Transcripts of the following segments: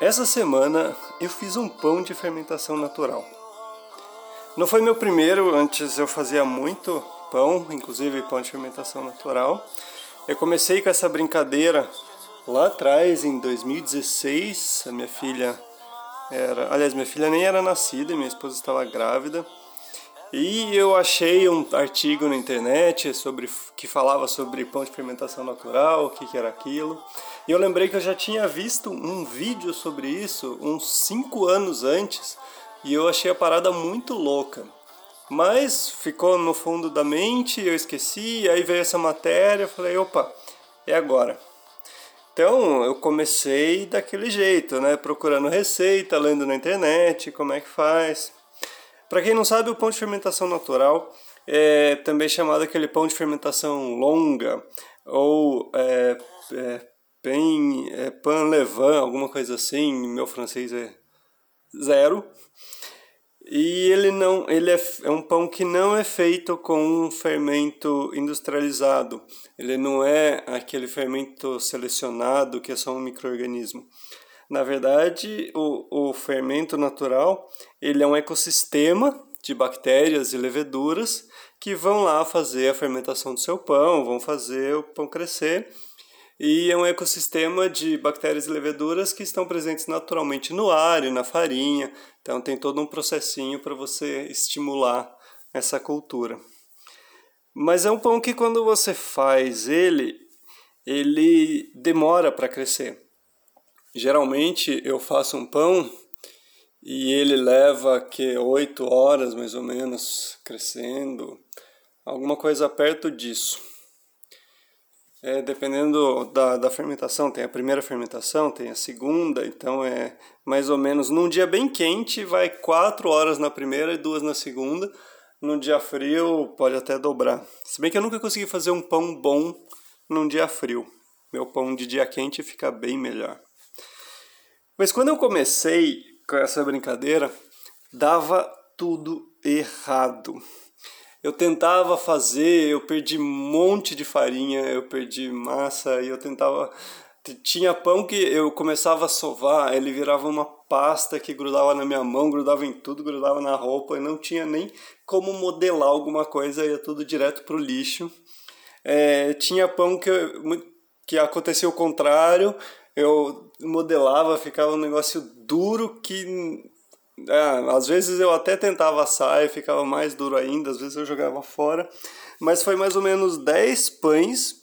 Essa semana eu fiz um pão de fermentação natural. Não foi meu primeiro, antes eu fazia muito pão, inclusive pão de fermentação natural. Eu comecei com essa brincadeira lá atrás, em 2016. A minha filha era. Aliás, minha filha nem era nascida, minha esposa estava grávida. E eu achei um artigo na internet sobre que falava sobre pão de fermentação natural, o que, que era aquilo. E eu lembrei que eu já tinha visto um vídeo sobre isso uns 5 anos antes e eu achei a parada muito louca. Mas ficou no fundo da mente, eu esqueci, aí veio essa matéria, eu falei, opa, é agora. Então eu comecei daquele jeito, né? Procurando receita, lendo na internet, como é que faz. Para quem não sabe, o pão de fermentação natural é também chamado aquele pão de fermentação longa ou é, é, pen, é, pan levan, alguma coisa assim. Meu francês é zero. E ele não, ele é, é um pão que não é feito com um fermento industrializado. Ele não é aquele fermento selecionado que é só um microorganismo. Na verdade, o, o fermento natural ele é um ecossistema de bactérias e leveduras que vão lá fazer a fermentação do seu pão, vão fazer o pão crescer. E é um ecossistema de bactérias e leveduras que estão presentes naturalmente no ar e na farinha. Então tem todo um processinho para você estimular essa cultura. Mas é um pão que quando você faz ele, ele demora para crescer. Geralmente eu faço um pão e ele leva que oito horas mais ou menos crescendo, alguma coisa perto disso. É, dependendo da, da fermentação, tem a primeira fermentação, tem a segunda, então é mais ou menos num dia bem quente vai quatro horas na primeira e duas na segunda. Num dia frio pode até dobrar. Se bem que eu nunca consegui fazer um pão bom num dia frio. Meu pão de dia quente fica bem melhor. Mas quando eu comecei com essa brincadeira, dava tudo errado. Eu tentava fazer, eu perdi um monte de farinha, eu perdi massa e eu tentava. Tinha pão que eu começava a sovar, ele virava uma pasta que grudava na minha mão, grudava em tudo, grudava na roupa e não tinha nem como modelar alguma coisa, ia tudo direto pro lixo. É, tinha pão que, que acontecia o contrário, eu modelava, ficava um negócio duro que é, às vezes eu até tentava assar e ficava mais duro ainda, às vezes eu jogava fora, mas foi mais ou menos 10 pães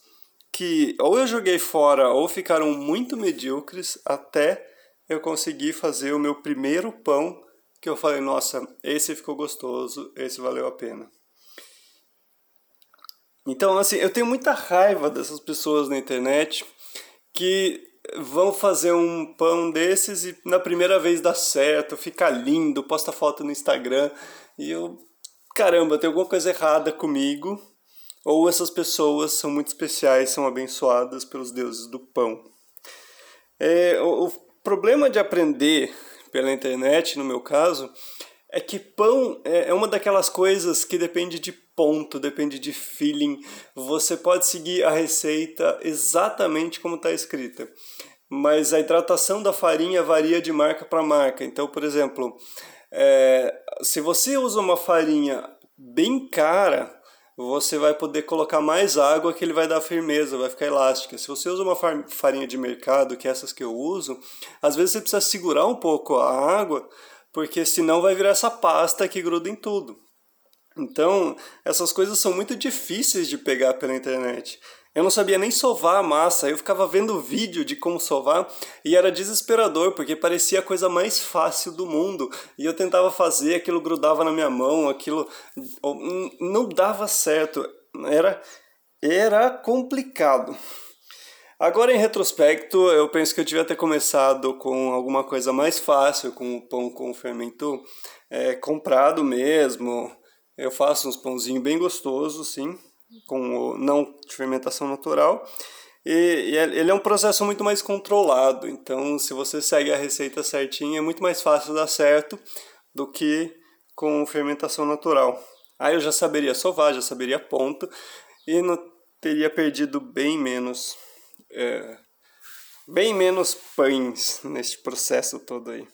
que ou eu joguei fora ou ficaram muito medíocres até eu conseguir fazer o meu primeiro pão que eu falei, nossa, esse ficou gostoso, esse valeu a pena. Então, assim, eu tenho muita raiva dessas pessoas na internet que vão fazer um pão desses e na primeira vez dá certo, fica lindo, posta foto no Instagram e eu, caramba, tem alguma coisa errada comigo. Ou essas pessoas são muito especiais, são abençoadas pelos deuses do pão. É, o, o problema de aprender pela internet, no meu caso, é que pão é, é uma daquelas coisas que depende de ponto, depende de feeling. Você pode seguir a receita exatamente como está escrita, mas a hidratação da farinha varia de marca para marca. Então, por exemplo, é, se você usa uma farinha bem cara, você vai poder colocar mais água que ele vai dar firmeza, vai ficar elástica. Se você usa uma farinha de mercado, que é essas que eu uso, às vezes você precisa segurar um pouco a água, porque senão vai virar essa pasta que gruda em tudo. Então, essas coisas são muito difíceis de pegar pela internet. Eu não sabia nem sovar a massa, eu ficava vendo vídeo de como sovar e era desesperador, porque parecia a coisa mais fácil do mundo. E eu tentava fazer, aquilo grudava na minha mão, aquilo não dava certo. Era era complicado. Agora, em retrospecto, eu penso que eu devia ter começado com alguma coisa mais fácil, com o pão com fermento é, comprado mesmo, eu faço uns pãozinhos bem gostosos, sim, com não de fermentação natural. E, e, é, ele é um processo muito mais controlado. Então, se você segue a receita certinha, é muito mais fácil dar certo do que com fermentação natural. Aí eu já saberia sovar, já saberia ponto e não teria perdido bem menos é, bem menos pães neste processo todo aí.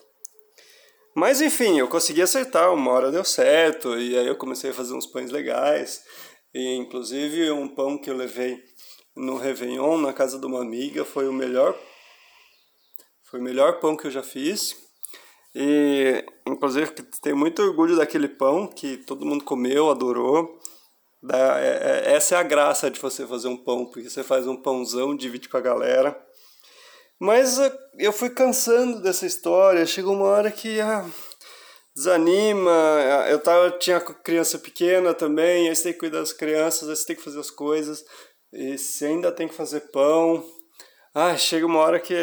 Mas enfim, eu consegui acertar, uma hora deu certo, e aí eu comecei a fazer uns pães legais, e inclusive um pão que eu levei no Réveillon, na casa de uma amiga, foi o melhor foi o melhor pão que eu já fiz. E inclusive tenho muito orgulho daquele pão que todo mundo comeu, adorou. É, é, essa é a graça de você fazer um pão, porque você faz um pãozão, divide com a galera. Mas uh, eu fui cansando dessa história, chegou uma hora que ah, desanima. Ah, eu tava, tinha criança pequena também, aí você tem que cuidar das crianças, aí você tem que fazer as coisas, e você ainda tem que fazer pão. Ah, chega uma hora que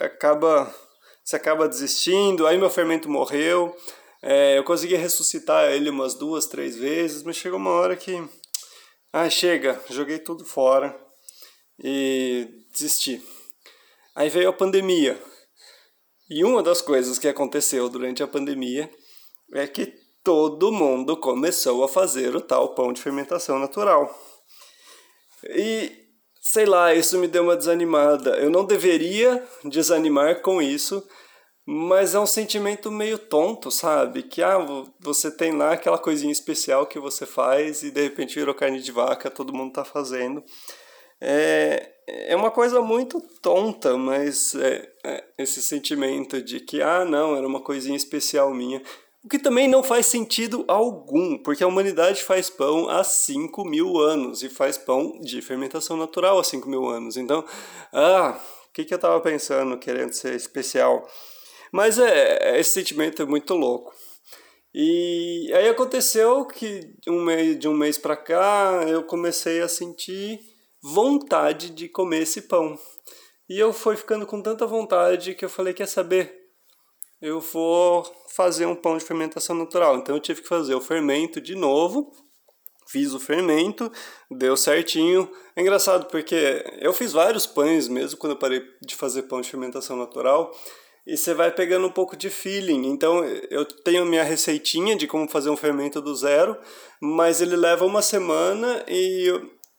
acaba, você acaba desistindo, aí meu fermento morreu. É, eu consegui ressuscitar ele umas duas, três vezes, mas chegou uma hora que ah, chega, joguei tudo fora e desisti. Aí veio a pandemia. E uma das coisas que aconteceu durante a pandemia é que todo mundo começou a fazer o tal pão de fermentação natural. E sei lá, isso me deu uma desanimada. Eu não deveria desanimar com isso, mas é um sentimento meio tonto, sabe? Que ah, você tem lá aquela coisinha especial que você faz e de repente virou carne de vaca, todo mundo tá fazendo. É, é uma coisa muito tonta, mas é, é esse sentimento de que, ah, não, era uma coisinha especial minha. O que também não faz sentido algum, porque a humanidade faz pão há 5 mil anos e faz pão de fermentação natural há 5 mil anos. Então, ah, o que, que eu estava pensando querendo ser especial? Mas é, esse sentimento é muito louco. E aí aconteceu que um mês, de um mês para cá eu comecei a sentir vontade de comer esse pão. E eu fui ficando com tanta vontade que eu falei: quer saber? Eu vou fazer um pão de fermentação natural. Então eu tive que fazer o fermento de novo. Fiz o fermento, deu certinho. É engraçado porque eu fiz vários pães mesmo quando eu parei de fazer pão de fermentação natural e você vai pegando um pouco de feeling. Então eu tenho minha receitinha de como fazer um fermento do zero, mas ele leva uma semana e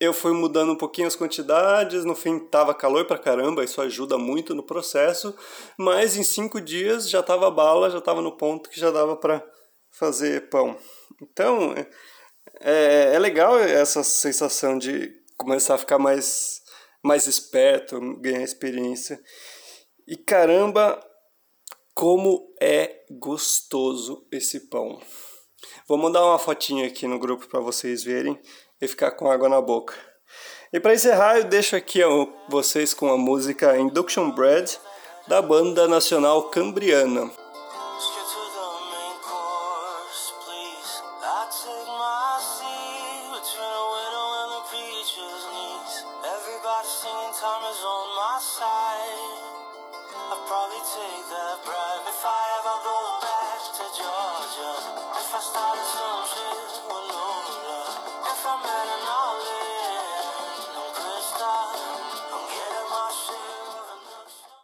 eu, fui mudando um pouquinho as quantidades. No fim tava calor pra caramba, isso ajuda muito no processo, mas em cinco dias já tava bala, já tava no ponto que já dava para fazer pão. Então é, é legal essa sensação de começar a ficar mais mais esperto, ganhar experiência. E caramba, como é gostoso esse pão. Vou mandar uma fotinha aqui no grupo para vocês verem e ficar com água na boca. E para encerrar, eu deixo aqui vocês com a música Induction Bread da banda nacional cambriana. probably take if I ever go